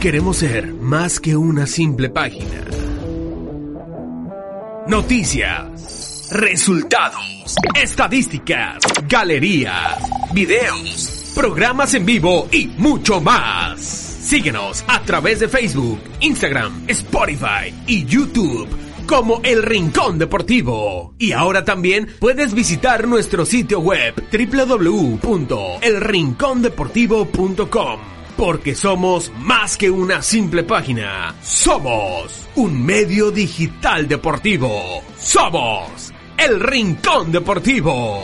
Queremos ser más que una simple página. Noticias, resultados, estadísticas, galerías, videos, programas en vivo y mucho más. Síguenos a través de Facebook, Instagram, Spotify y YouTube como El Rincón Deportivo. Y ahora también puedes visitar nuestro sitio web www.elrincondeportivo.com. Porque somos más que una simple página. Somos un medio digital deportivo. Somos El Rincón Deportivo.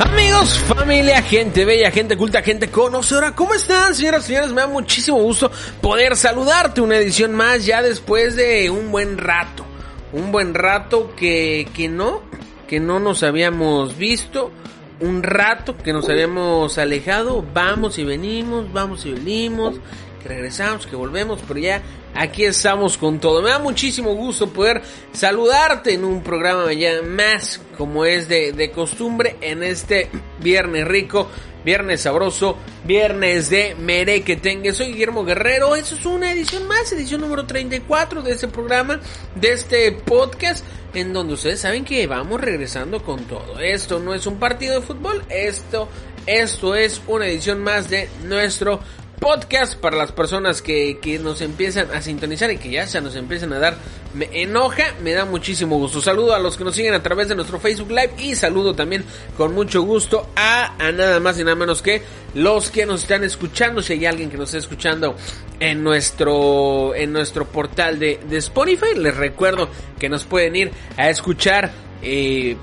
Amigos, familia, gente bella, gente culta, gente conocedora, ¿cómo están, señoras y señores? Me da muchísimo gusto poder saludarte una edición más ya después de un buen rato. Un buen rato que, que no, que no nos habíamos visto. Un rato que nos habíamos alejado. Vamos y venimos, vamos y venimos. Que regresamos, que volvemos, pero ya aquí estamos con todo. Me da muchísimo gusto poder saludarte en un programa ya más como es de, de costumbre en este viernes rico, viernes sabroso, viernes de merequetengue. Soy Guillermo Guerrero. Eso es una edición más, edición número 34 de este programa, de este podcast, en donde ustedes saben que vamos regresando con todo. Esto no es un partido de fútbol, esto, esto es una edición más de nuestro podcast para las personas que, que, nos empiezan a sintonizar y que ya se nos empiezan a dar. Me enoja, me da muchísimo gusto. Saludo a los que nos siguen a través de nuestro Facebook Live y saludo también con mucho gusto a, a nada más y nada menos que los que nos están escuchando. Si hay alguien que nos está escuchando en nuestro, en nuestro portal de, de Spotify, les recuerdo que nos pueden ir a escuchar. Eh,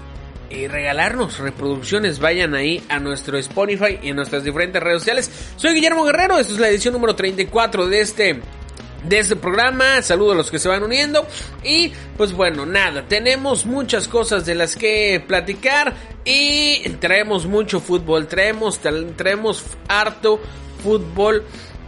y regalarnos reproducciones, vayan ahí a nuestro Spotify y en nuestras diferentes redes sociales. Soy Guillermo Guerrero, esta es la edición número 34 de este de este programa. Saludo a los que se van uniendo. Y pues bueno, nada, tenemos muchas cosas de las que platicar. Y traemos mucho fútbol, traemos, traemos harto fútbol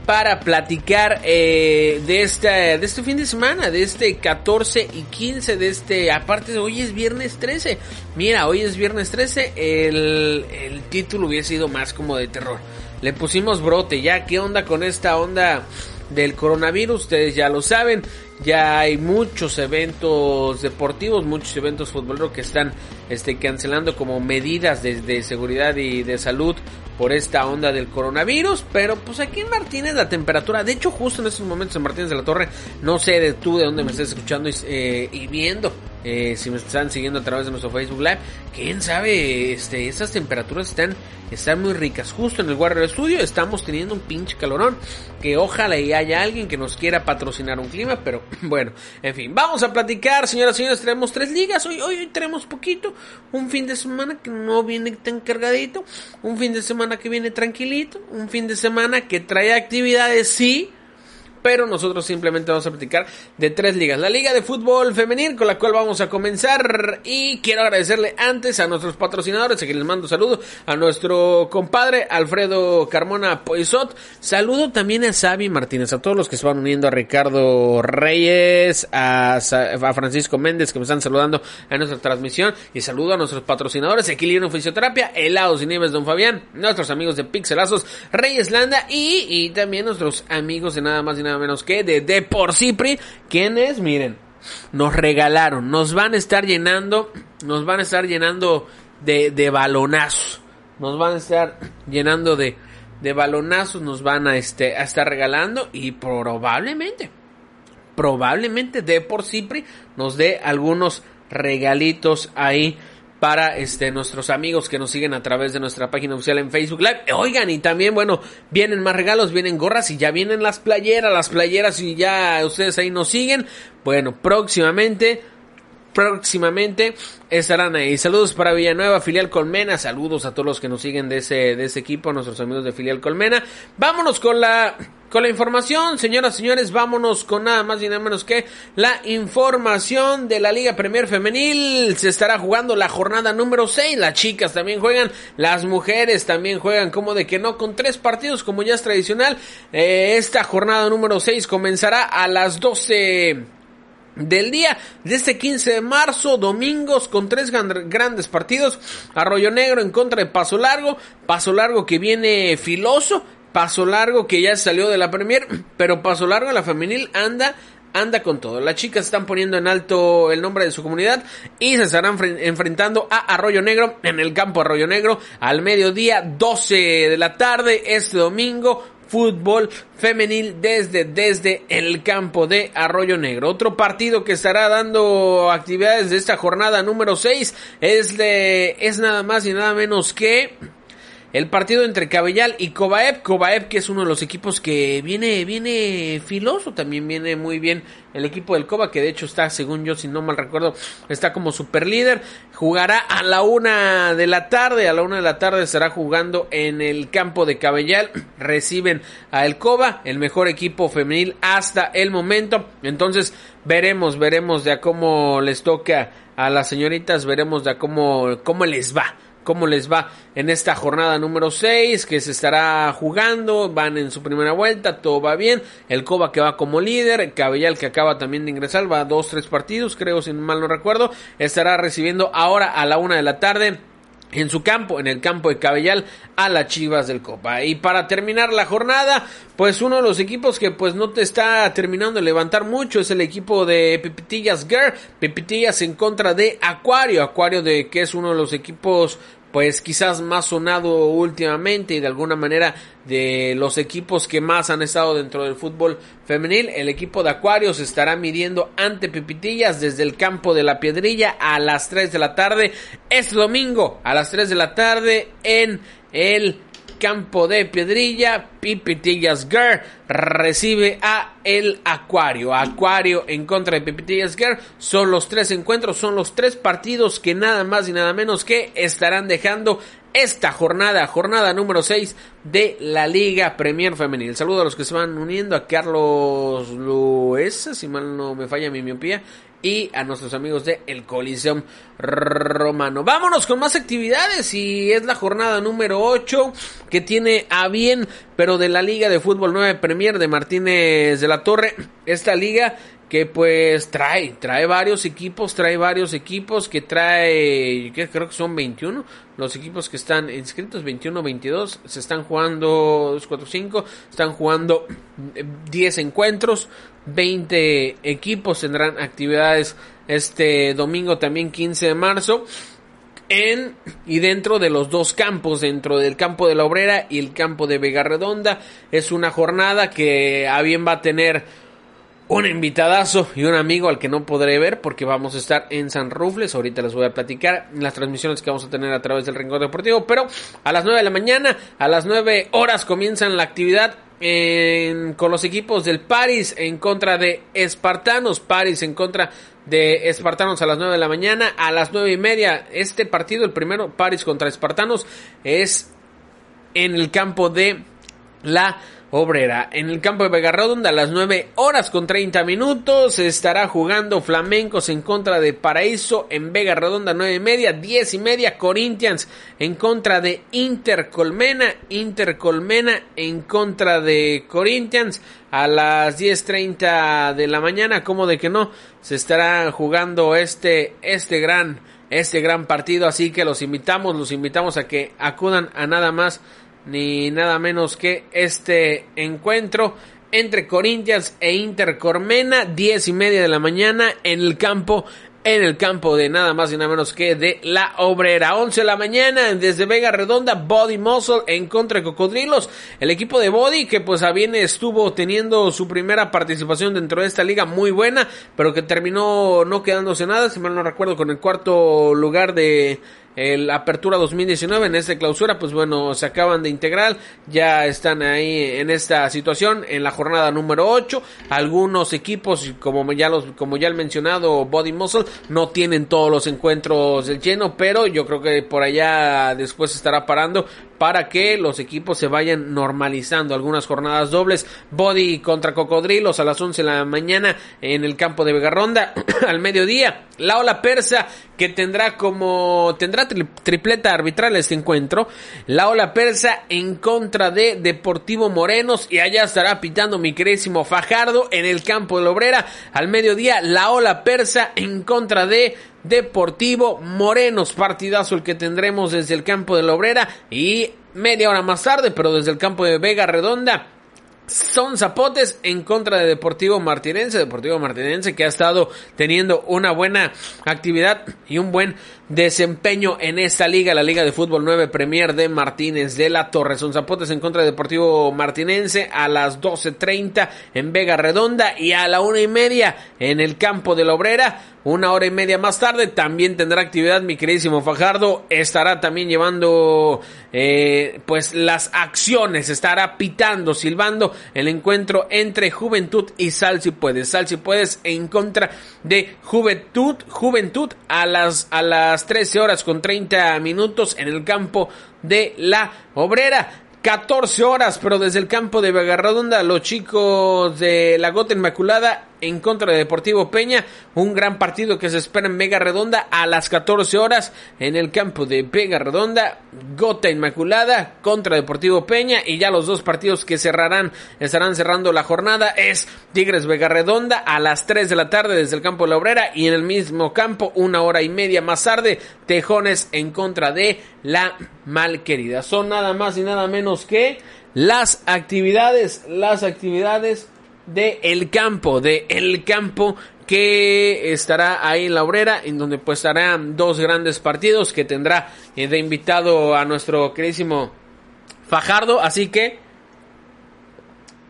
para platicar eh, de, esta, de este fin de semana, de este 14 y 15, de este, aparte hoy es viernes 13, mira, hoy es viernes 13, el, el título hubiera sido más como de terror, le pusimos brote, ya, ¿qué onda con esta onda del coronavirus? Ustedes ya lo saben, ya hay muchos eventos deportivos, muchos eventos futboleros que están este, cancelando como medidas de, de seguridad y de salud por esta onda del coronavirus, pero pues aquí en Martínez la temperatura, de hecho justo en estos momentos en Martínez de la Torre, no sé de tú de dónde me estés escuchando y, eh, y viendo, eh, si me están siguiendo a través de nuestro Facebook Live, quién sabe, este, esas temperaturas están, están muy ricas. Justo en el Warrior Studio estamos teniendo un pinche calorón, que ojalá y haya alguien que nos quiera patrocinar un clima, pero bueno, en fin, vamos a platicar, señoras y señores, tenemos tres ligas, hoy, hoy, hoy tenemos poquito, un fin de semana que no viene tan cargadito, un fin de semana que viene tranquilito, un fin de semana que trae actividades, sí, pero nosotros simplemente vamos a platicar de tres ligas. La Liga de Fútbol Femenil con la cual vamos a comenzar y quiero agradecerle antes a nuestros patrocinadores, a quien les mando saludo, a nuestro compadre Alfredo Carmona Poisot, saludo también a Xavi Martínez, a todos los que se van uniendo, a Ricardo Reyes, a, a Francisco Méndez que me están saludando a nuestra transmisión y saludo a nuestros patrocinadores, Equilibrio Fisioterapia, Helados y Nieves Don Fabián, nuestros amigos de Pixelazos, Reyes Landa y, y también nuestros amigos de nada más y nada menos que de Depor Cipri, quienes, miren, nos regalaron, nos van a estar llenando, nos van a estar llenando de, de balonazos, nos van a estar llenando de, de balonazos, nos van a, este, a estar regalando y probablemente, probablemente Depor Cipri nos dé algunos regalitos ahí para este nuestros amigos que nos siguen a través de nuestra página oficial en Facebook Live. Oigan, y también, bueno, vienen más regalos, vienen gorras y ya vienen las playeras, las playeras y ya ustedes ahí nos siguen. Bueno, próximamente próximamente estarán ahí. Saludos para Villanueva, filial Colmena. Saludos a todos los que nos siguen de ese, de ese equipo, nuestros amigos de filial Colmena. Vámonos con la, con la información, señoras y señores. Vámonos con nada más y nada menos que la información de la Liga Premier Femenil. Se estará jugando la jornada número 6. Las chicas también juegan, las mujeres también juegan, como de que no, con tres partidos, como ya es tradicional. Eh, esta jornada número 6 comenzará a las 12 del día de este 15 de marzo, domingos con tres grandes partidos. Arroyo Negro en contra de Paso Largo, Paso Largo que viene filoso, Paso Largo que ya salió de la Premier, pero Paso Largo la femenil anda anda con todo. Las chicas están poniendo en alto el nombre de su comunidad y se estarán enfrentando a Arroyo Negro en el campo Arroyo Negro al mediodía 12 de la tarde este domingo fútbol femenil desde, desde el campo de Arroyo Negro. Otro partido que estará dando actividades de esta jornada número 6 es de, es nada más y nada menos que el partido entre Cabellal y Cobaep. Cobaep que es uno de los equipos que viene, viene filoso, también viene muy bien el equipo del Coba, que de hecho está, según yo, si no mal recuerdo, está como super líder. Jugará a la una de la tarde, a la una de la tarde estará jugando en el campo de Cabellal. Reciben a el Coba, el mejor equipo femenil hasta el momento. Entonces, veremos, veremos de a cómo les toca a las señoritas, veremos de a cómo, cómo les va cómo les va en esta jornada número 6 que se estará jugando, van en su primera vuelta, todo va bien, el Coba que va como líder, Cabellal que acaba también de ingresar, va a dos, tres partidos, creo si mal no recuerdo, estará recibiendo ahora a la una de la tarde en su campo, en el campo de Cabellal, a las Chivas del Copa. Y para terminar la jornada, pues uno de los equipos que pues no te está terminando de levantar mucho es el equipo de Pepitillas Girl, Pepitillas en contra de Acuario, Acuario de que es uno de los equipos pues quizás más sonado últimamente y de alguna manera de los equipos que más han estado dentro del fútbol femenil. El equipo de Acuarios estará midiendo ante Pipitillas desde el campo de la Piedrilla a las 3 de la tarde. Este domingo a las 3 de la tarde en el campo de Piedrilla, Pipitillas Girl recibe a el Acuario. Acuario en contra de Pipitillas Girl. Son los tres encuentros, son los tres partidos que nada más y nada menos que estarán dejando esta jornada, jornada número 6 de la Liga Premier Femenil. Saludo a los que se van uniendo, a Carlos Luesa, si mal no me falla mi miopía, y a nuestros amigos de El Coliseum Romano. Vámonos con más actividades y es la jornada número 8 que tiene a bien, pero de la Liga de Fútbol 9 Premier de Martínez de la Torre. Esta liga que pues trae, trae varios equipos, trae varios equipos que trae, que creo que son 21, los equipos que están inscritos, 21, 22, se están jugando 2, 4, 5, están jugando 10 encuentros, 20 equipos tendrán actividades este domingo también 15 de marzo en y dentro de los dos campos, dentro del campo de la Obrera y el campo de Vega Redonda. Es una jornada que a bien va a tener un invitadazo y un amigo al que no podré ver porque vamos a estar en San Rufles. Ahorita les voy a platicar las transmisiones que vamos a tener a través del Rincón Deportivo. Pero a las 9 de la mañana, a las 9 horas comienzan la actividad con los equipos del Paris en contra de Espartanos. Paris en contra de Espartanos a las 9 de la mañana. A las 9 y media, este partido, el primero, Paris contra Espartanos, es en el campo de la Obrera. En el campo de Vega Redonda a las 9 horas con 30 minutos estará jugando Flamencos en contra de Paraíso en Vega Redonda 9 y media, 10 y media Corinthians en contra de Inter Colmena, Inter Colmena en contra de Corinthians a las 10.30 de la mañana, como de que no, se estará jugando este, este gran, este gran partido, así que los invitamos, los invitamos a que acudan a nada más ni nada menos que este encuentro entre Corinthians e Inter Cormena, 10 y media de la mañana en el campo en el campo de nada más y nada menos que de la obrera. 11 de la mañana desde Vega Redonda, Body Muscle en contra de Cocodrilos. El equipo de Body que pues a bien estuvo teniendo su primera participación dentro de esta liga muy buena, pero que terminó no quedándose nada, si mal no recuerdo, con el cuarto lugar de el Apertura 2019 en esta clausura, pues bueno, se acaban de integrar, ya están ahí en esta situación en la jornada número 8. Algunos equipos, como ya los como ya el mencionado Body Muscle, no tienen todos los encuentros del lleno, pero yo creo que por allá después estará parando para que los equipos se vayan normalizando. Algunas jornadas dobles, Body contra Cocodrilos a las 11 de la mañana en el campo de Vegarronda, al mediodía, la ola persa que tendrá como tendrá tripleta arbitral este encuentro, la ola persa en contra de Deportivo Morenos y allá estará pitando mi querísimo Fajardo en el campo de la Obrera. Al mediodía, la ola persa en contra de Deportivo Morenos, partidazo el que tendremos desde el campo de la Obrera y media hora más tarde, pero desde el campo de Vega Redonda, son Zapotes en contra de Deportivo Martinense. Deportivo Martinense que ha estado teniendo una buena actividad y un buen desempeño en esta liga, la Liga de Fútbol 9 Premier de Martínez de la Torre. Son Zapotes en contra de Deportivo Martinense a las 12.30 en Vega Redonda y a la una y media en el campo de la Obrera. Una hora y media más tarde también tendrá actividad mi queridísimo Fajardo. Estará también llevando eh, pues las acciones. Estará pitando, silbando el encuentro entre Juventud y Sal si puedes. Sal si puedes en contra de Juventud. Juventud a las, a las 13 horas con 30 minutos en el campo de la Obrera. 14 horas, pero desde el campo de Vega Redonda, los chicos de la Gota Inmaculada en contra de Deportivo Peña. Un gran partido que se espera en Vega Redonda a las 14 horas en el campo de Vega Redonda. Gota Inmaculada contra Deportivo Peña. Y ya los dos partidos que cerrarán, estarán cerrando la jornada es Tigres Vega Redonda a las 3 de la tarde desde el campo de la Obrera. Y en el mismo campo, una hora y media más tarde, Tejones en contra de la Malquerida. Son nada más y nada menos que las actividades, las actividades de El Campo, de El Campo que estará ahí en la obrera, en donde pues estarán dos grandes partidos que tendrá eh, de invitado a nuestro queridísimo Fajardo, así que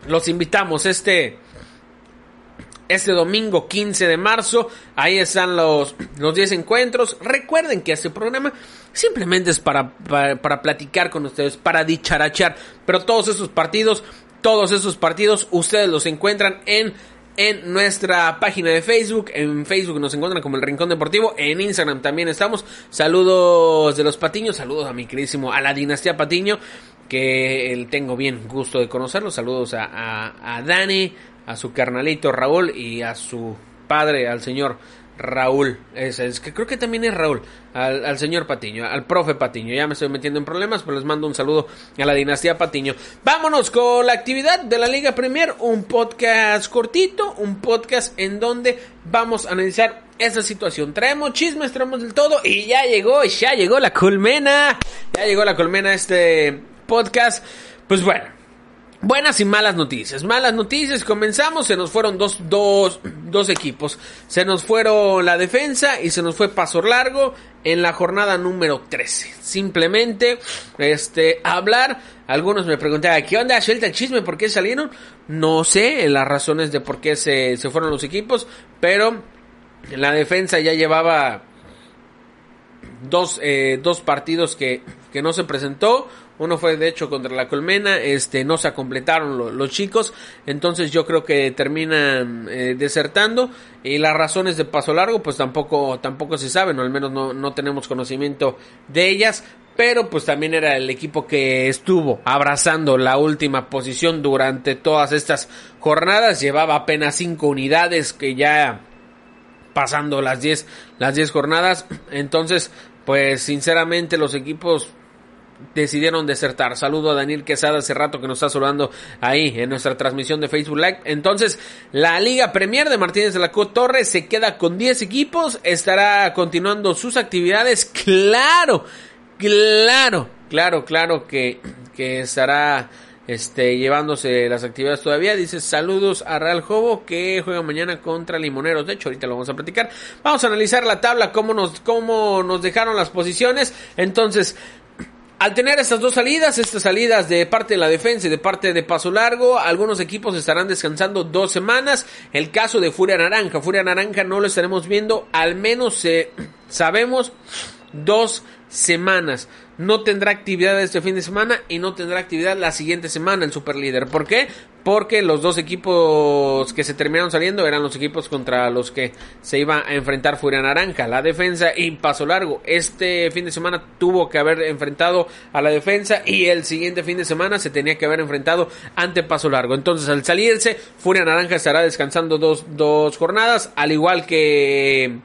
los invitamos este este domingo 15 de marzo. Ahí están los, los 10 encuentros. Recuerden que este programa simplemente es para, para, para, platicar con ustedes, para dicharachar. Pero todos esos partidos todos esos partidos ustedes los encuentran en en nuestra página de Facebook. En Facebook nos encuentran como el Rincón Deportivo. En Instagram también estamos. Saludos de los Patiños. Saludos a mi queridísimo, a la dinastía Patiño. Que tengo bien gusto de conocerlo. Saludos a, a, a Dani, a su carnalito Raúl y a su padre, al señor Raúl, es, que creo que también es Raúl, al, señor Patiño, al profe Patiño. Ya me estoy metiendo en problemas, pero les mando un saludo a la dinastía Patiño. Vámonos con la actividad de la Liga Premier, un podcast cortito, un podcast en donde vamos a analizar esa situación. Traemos chismes, traemos del todo y ya llegó, ya llegó la colmena, ya llegó la colmena este podcast. Pues bueno, Buenas y malas noticias. Malas noticias, comenzamos, se nos fueron dos, dos, dos equipos. Se nos fueron la defensa y se nos fue Paso Largo en la jornada número 13. Simplemente, este, hablar. Algunos me preguntaban, ¿qué onda? Suelta el chisme, ¿por qué salieron? No sé las razones de por qué se, se fueron los equipos, pero la defensa ya llevaba dos, eh, dos partidos que, que no se presentó uno fue de hecho contra la Colmena, este no se completaron los chicos, entonces yo creo que terminan eh, desertando y las razones de paso largo pues tampoco tampoco se saben, o al menos no, no tenemos conocimiento de ellas, pero pues también era el equipo que estuvo abrazando la última posición durante todas estas jornadas, llevaba apenas cinco unidades que ya pasando las 10 las 10 jornadas, entonces pues sinceramente los equipos decidieron desertar. Saludo a Daniel Quesada hace rato que nos está saludando ahí en nuestra transmisión de Facebook Live. Entonces, la Liga Premier de Martínez de la Co Torre se queda con 10 equipos, estará continuando sus actividades. Claro, claro, claro, claro que, que estará este, llevándose las actividades todavía. Dice saludos a Real Jobo que juega mañana contra Limoneros. De hecho, ahorita lo vamos a platicar. Vamos a analizar la tabla, cómo nos, cómo nos dejaron las posiciones. Entonces, al tener estas dos salidas, estas salidas de parte de la defensa y de parte de Paso Largo, algunos equipos estarán descansando dos semanas. El caso de Furia Naranja, Furia Naranja no lo estaremos viendo, al menos eh, sabemos dos semanas. No tendrá actividad este fin de semana y no tendrá actividad la siguiente semana el superlíder. ¿Por qué? Porque los dos equipos que se terminaron saliendo eran los equipos contra los que se iba a enfrentar Furia Naranja, la defensa y Paso Largo. Este fin de semana tuvo que haber enfrentado a la defensa y el siguiente fin de semana se tenía que haber enfrentado ante Paso Largo. Entonces al salirse, Furia Naranja estará descansando dos, dos jornadas, al igual que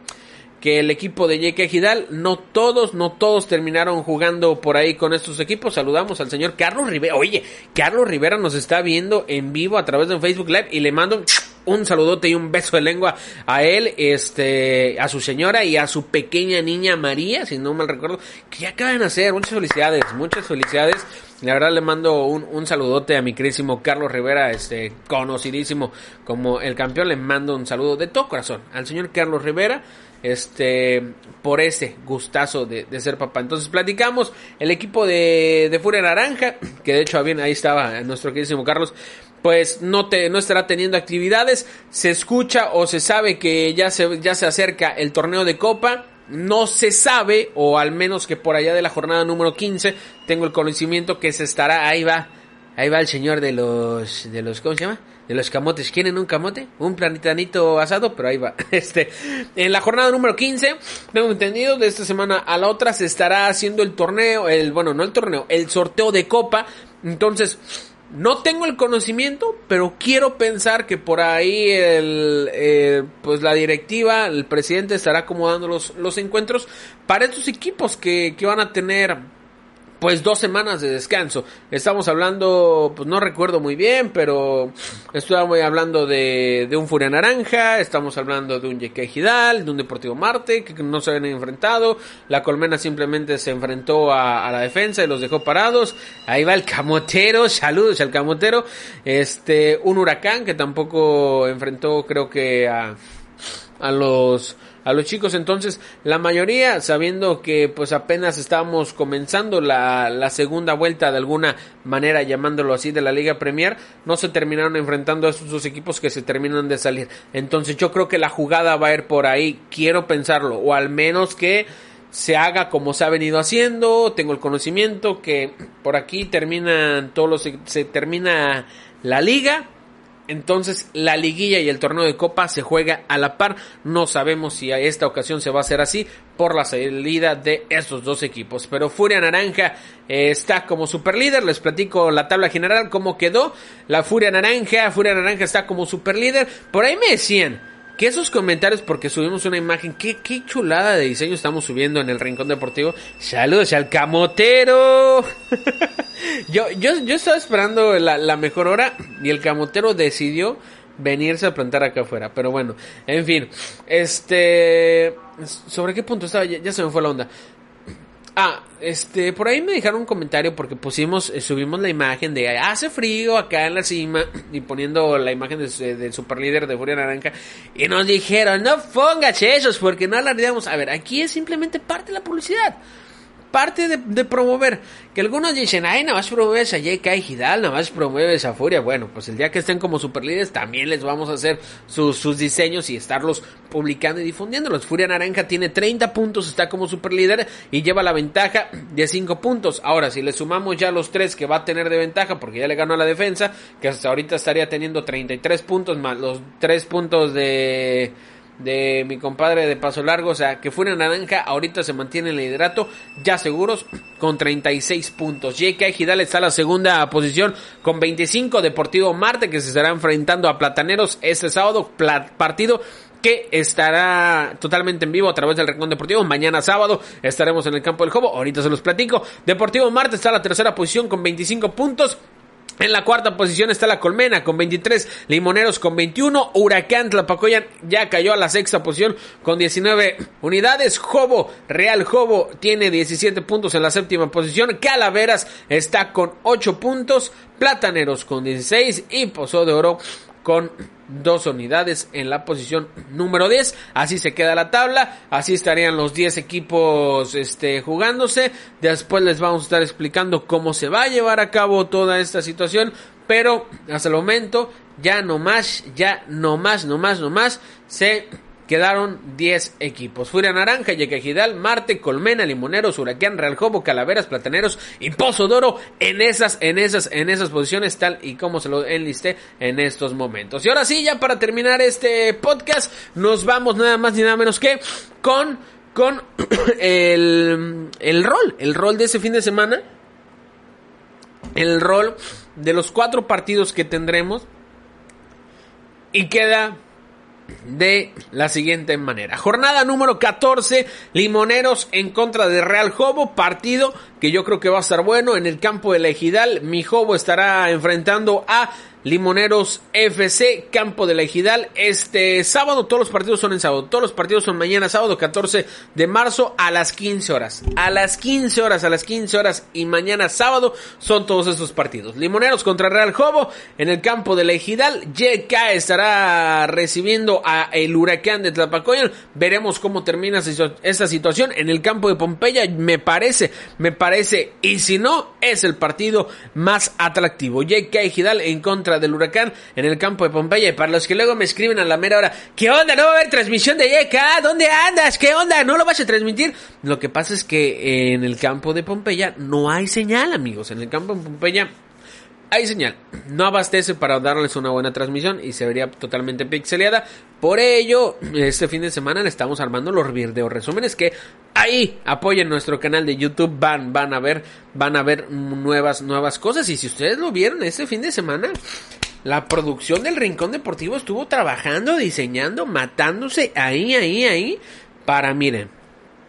que el equipo de J.K. Gidal, no todos, no todos terminaron jugando por ahí con estos equipos. Saludamos al señor Carlos Rivera. Oye, Carlos Rivera nos está viendo en vivo a través de Facebook Live y le mando un saludote y un beso de lengua a él, este, a su señora y a su pequeña niña María, si no mal recuerdo, que ya acaban de nacer. Muchas felicidades, muchas felicidades. La verdad le mando un, un saludote a mi queridísimo Carlos Rivera, este, conocidísimo como el campeón. Le mando un saludo de todo corazón al señor Carlos Rivera este por ese gustazo de, ser papá. Entonces platicamos el equipo de, de, Furia Naranja, que de hecho bien ahí estaba nuestro queridísimo Carlos, pues no te no estará teniendo actividades, se escucha o se sabe que ya se ya se acerca el torneo de Copa. No se sabe, o al menos que por allá de la jornada número 15, tengo el conocimiento que se estará, ahí va, ahí va el señor de los, de los, ¿cómo se llama? De los camotes. ¿Quieren un camote? Un planitanito asado, pero ahí va. Este, en la jornada número 15, tengo entendido, de esta semana a la otra se estará haciendo el torneo, el, bueno, no el torneo, el sorteo de copa. Entonces, no tengo el conocimiento, pero quiero pensar que por ahí el, eh, pues la directiva, el presidente estará acomodando los, los encuentros para estos equipos que, que van a tener pues dos semanas de descanso. Estamos hablando, pues no recuerdo muy bien, pero estamos hablando de, de un Furia Naranja, estamos hablando de un Yeque Gidal, de un Deportivo Marte, que no se habían enfrentado. La Colmena simplemente se enfrentó a, a, la defensa y los dejó parados. Ahí va el Camotero, saludos al Camotero. Este, un Huracán que tampoco enfrentó, creo que a, a los a los chicos. Entonces, la mayoría, sabiendo que pues apenas estábamos comenzando la, la segunda vuelta de alguna manera, llamándolo así, de la Liga Premier, no se terminaron enfrentando a estos dos equipos que se terminan de salir. Entonces, yo creo que la jugada va a ir por ahí, quiero pensarlo, o al menos que se haga como se ha venido haciendo, tengo el conocimiento que por aquí terminan todos los se termina la liga entonces la liguilla y el torneo de copa se juega a la par. No sabemos si a esta ocasión se va a hacer así por la salida de estos dos equipos. Pero Furia Naranja eh, está como superlíder. Les platico la tabla general, cómo quedó. La Furia Naranja, Furia Naranja está como superlíder. Por ahí me decían que esos comentarios, porque subimos una imagen, qué, qué chulada de diseño estamos subiendo en el Rincón Deportivo. Saludos al camotero. yo, yo, yo estaba esperando la, la mejor hora y el camotero decidió venirse a plantar acá afuera. Pero bueno, en fin, este... ¿Sobre qué punto estaba? ya, se me fue la onda. Ah, este, por ahí me dejaron un comentario porque pusimos, eh, subimos la imagen de hace frío acá en la cima y poniendo la imagen del super líder de Furia Naranja y nos dijeron no pongas esos porque no alardeamos. A ver, aquí es simplemente parte de la publicidad parte de, promover. Que algunos dicen, ay, nada más promueves a J.K. Hidal, nada más promueves a Furia. Bueno, pues el día que estén como superlíderes también les vamos a hacer sus, sus diseños y estarlos publicando y difundiéndolos. Furia Naranja tiene 30 puntos, está como superlíder y lleva la ventaja de 5 puntos. Ahora, si le sumamos ya los 3 que va a tener de ventaja, porque ya le ganó a la defensa, que hasta ahorita estaría teniendo 33 puntos más los 3 puntos de de mi compadre de Paso Largo, o sea, que Furia Naranja ahorita se mantiene en el liderato, ya seguros, con 36 puntos. J.K. Gidal está en la segunda posición con 25, Deportivo Marte, que se estará enfrentando a Plataneros este sábado, partido que estará totalmente en vivo a través del Rincón Deportivo. Mañana sábado estaremos en el campo del Jobo. Ahorita se los platico. Deportivo Marte está en la tercera posición con 25 puntos. En la cuarta posición está la Colmena con 23, Limoneros con 21, Huracán Tlapacoyan ya cayó a la sexta posición con 19 unidades, Jobo, Real Jobo tiene 17 puntos en la séptima posición, Calaveras está con 8 puntos, Plataneros con 16 y Pozo de Oro con dos unidades en la posición número 10. Así se queda la tabla. Así estarían los 10 equipos este, jugándose. Después les vamos a estar explicando cómo se va a llevar a cabo toda esta situación. Pero hasta el momento ya no más, ya no más, no más, no más se quedaron 10 equipos. Furia Naranja, Yequejidal, Marte, Colmena, Limoneros, Huracán, Real Jobo, Calaveras, Plataneros y Pozo Doro en esas, en esas, en esas posiciones tal y como se lo enlisté en estos momentos. Y ahora sí, ya para terminar este podcast, nos vamos nada más ni nada menos que con, con el, el rol, el rol de ese fin de semana. El rol de los cuatro partidos que tendremos. Y queda de la siguiente manera. Jornada número 14, Limoneros en contra de Real Jobo, partido que yo creo que va a estar bueno en el campo de la Ejidal. Mi Jobo estará enfrentando a Limoneros FC, Campo de la Ejidal. Este sábado, todos los partidos son en sábado. Todos los partidos son mañana, sábado 14 de marzo a las 15 horas. A las 15 horas, a las 15 horas y mañana sábado son todos estos partidos. Limoneros contra Real Jobo en el Campo de la Ejidal. YK estará recibiendo a el Huracán de Tlapacoyan. Veremos cómo termina esta situación en el campo de Pompeya. Me parece, me parece, y si no, es el partido más atractivo. YK Ejidal en contra del huracán en el campo de Pompeya. Y para los que luego me escriben a la mera hora, ¿qué onda? ¿No va a haber transmisión de YK? ¿Dónde andas? ¿Qué onda? ¿No lo vas a transmitir? Lo que pasa es que en el campo de Pompeya no hay señal, amigos. En el campo de Pompeya hay señal. No abastece para darles una buena transmisión y se vería totalmente pixeleada. Por ello, este fin de semana le estamos armando los videos resúmenes que ahí apoyen nuestro canal de YouTube. Van, van a ver, van a ver nuevas, nuevas cosas. Y si ustedes lo vieron este fin de semana, la producción del Rincón Deportivo estuvo trabajando, diseñando, matándose ahí, ahí, ahí. Para, miren,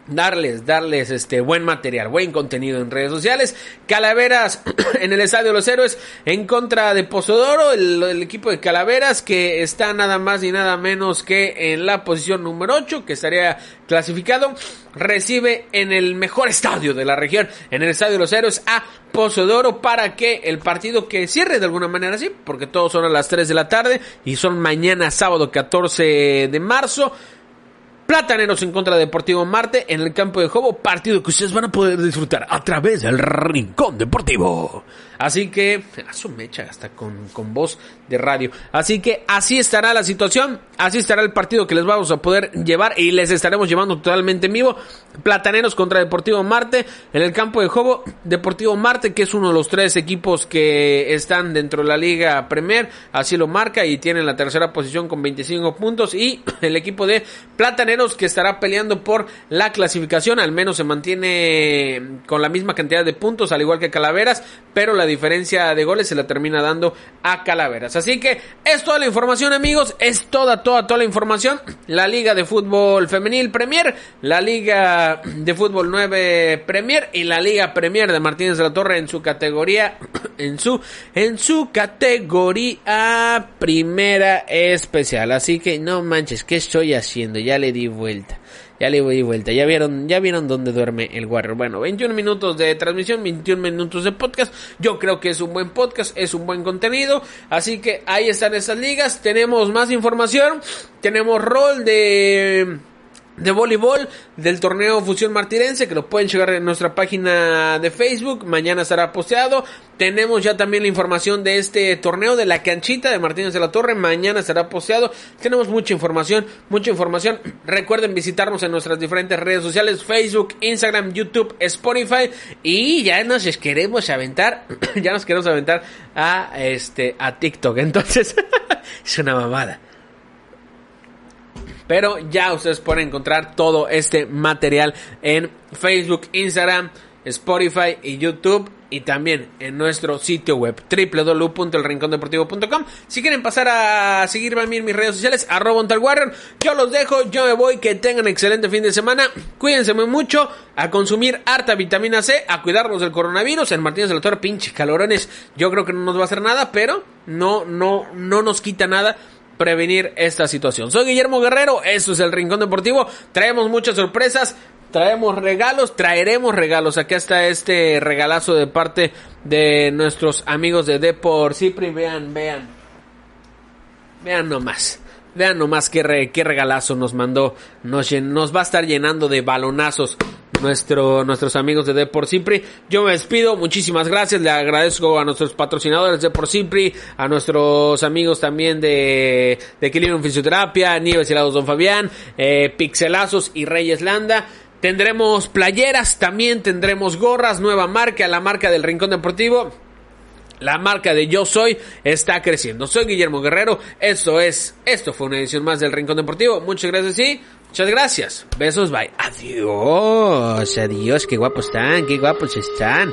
darles, darles este buen material, buen contenido en redes sociales. Calaveras en el Estadio de los Héroes en contra de Pozodoro, el, el, equipo de Calaveras que está nada más ni nada menos que en la posición número 8, que estaría clasificado, recibe en el mejor estadio de la región, en el Estadio de los Héroes, a Pozodoro para que el partido que cierre de alguna manera así, porque todos son a las 3 de la tarde y son mañana sábado 14 de marzo. Plataneros en contra de Deportivo Marte en el campo de Jobo, partido que ustedes van a poder disfrutar a través del Rincón Deportivo. Así que, su mecha hasta con, con voz de radio. Así que así estará la situación, así estará el partido que les vamos a poder llevar y les estaremos llevando totalmente en vivo. Plataneros contra Deportivo Marte en el campo de Jobo. Deportivo Marte, que es uno de los tres equipos que están dentro de la Liga Premier, así lo marca y tiene la tercera posición con 25 puntos. Y el equipo de Plataneros que estará peleando por la clasificación, al menos se mantiene con la misma cantidad de puntos, al igual que Calaveras, pero la diferencia de goles se la termina dando a Calaveras. Así que es toda la información, amigos. Es toda, toda, toda la información. La Liga de Fútbol Femenil Premier, la Liga de Fútbol 9 Premier y la Liga Premier de Martínez de la Torre en su categoría, en su, en su categoría primera especial. Así que no manches, ¿qué estoy haciendo? Ya le di vuelta. Ya le di vuelta. Ya vieron, ya vieron dónde duerme el Warrior. Bueno, 21 minutos de transmisión, 21 minutos de podcast. Yo creo que es un buen podcast, es un buen contenido. Así que ahí están esas ligas. Tenemos más información. Tenemos rol de de voleibol del torneo Fusión Martirense que lo pueden llegar en nuestra página de Facebook. Mañana estará posteado. Tenemos ya también la información de este torneo de la canchita de Martínez de la Torre. Mañana estará posteado. Tenemos mucha información mucha información. Recuerden visitarnos en nuestras diferentes redes sociales Facebook Instagram YouTube Spotify. Y ya nos queremos aventar ya nos queremos aventar a este a TikTok. Entonces es una mamada pero ya ustedes pueden encontrar todo este material en Facebook, Instagram, Spotify y YouTube y también en nuestro sitio web www.elrincondeportivo.com. Si quieren pasar a seguirme a mí en mis redes sociales, arroba yo los dejo, yo me voy, que tengan excelente fin de semana, cuídense muy mucho, a consumir harta vitamina C, a cuidarnos del coronavirus, en Martínez de la Torre, pinche calorones, yo creo que no nos va a hacer nada, pero no, no, no nos quita nada prevenir esta situación. Soy Guillermo Guerrero, esto es el Rincón Deportivo, traemos muchas sorpresas, traemos regalos, traeremos regalos. Aquí está este regalazo de parte de nuestros amigos de Depor Cipri, vean, vean, vean nomás. Vean nomás qué, qué regalazo nos mandó. Nos, nos va a estar llenando de balonazos nuestro, nuestros amigos de Depor Simpri. Yo me despido, muchísimas gracias, le agradezco a nuestros patrocinadores de Depor Simpri, a nuestros amigos también de, de Equilibrio Fisioterapia, Nieves Helados Don Fabián, eh, Pixelazos y Reyes Landa. Tendremos playeras, también tendremos gorras, nueva marca, la marca del Rincón Deportivo. La marca de Yo Soy está creciendo. Soy Guillermo Guerrero. Esto es, esto fue una edición más del Rincón Deportivo. Muchas gracias y muchas gracias. Besos, bye. Adiós, adiós. Qué guapos están, qué guapos están.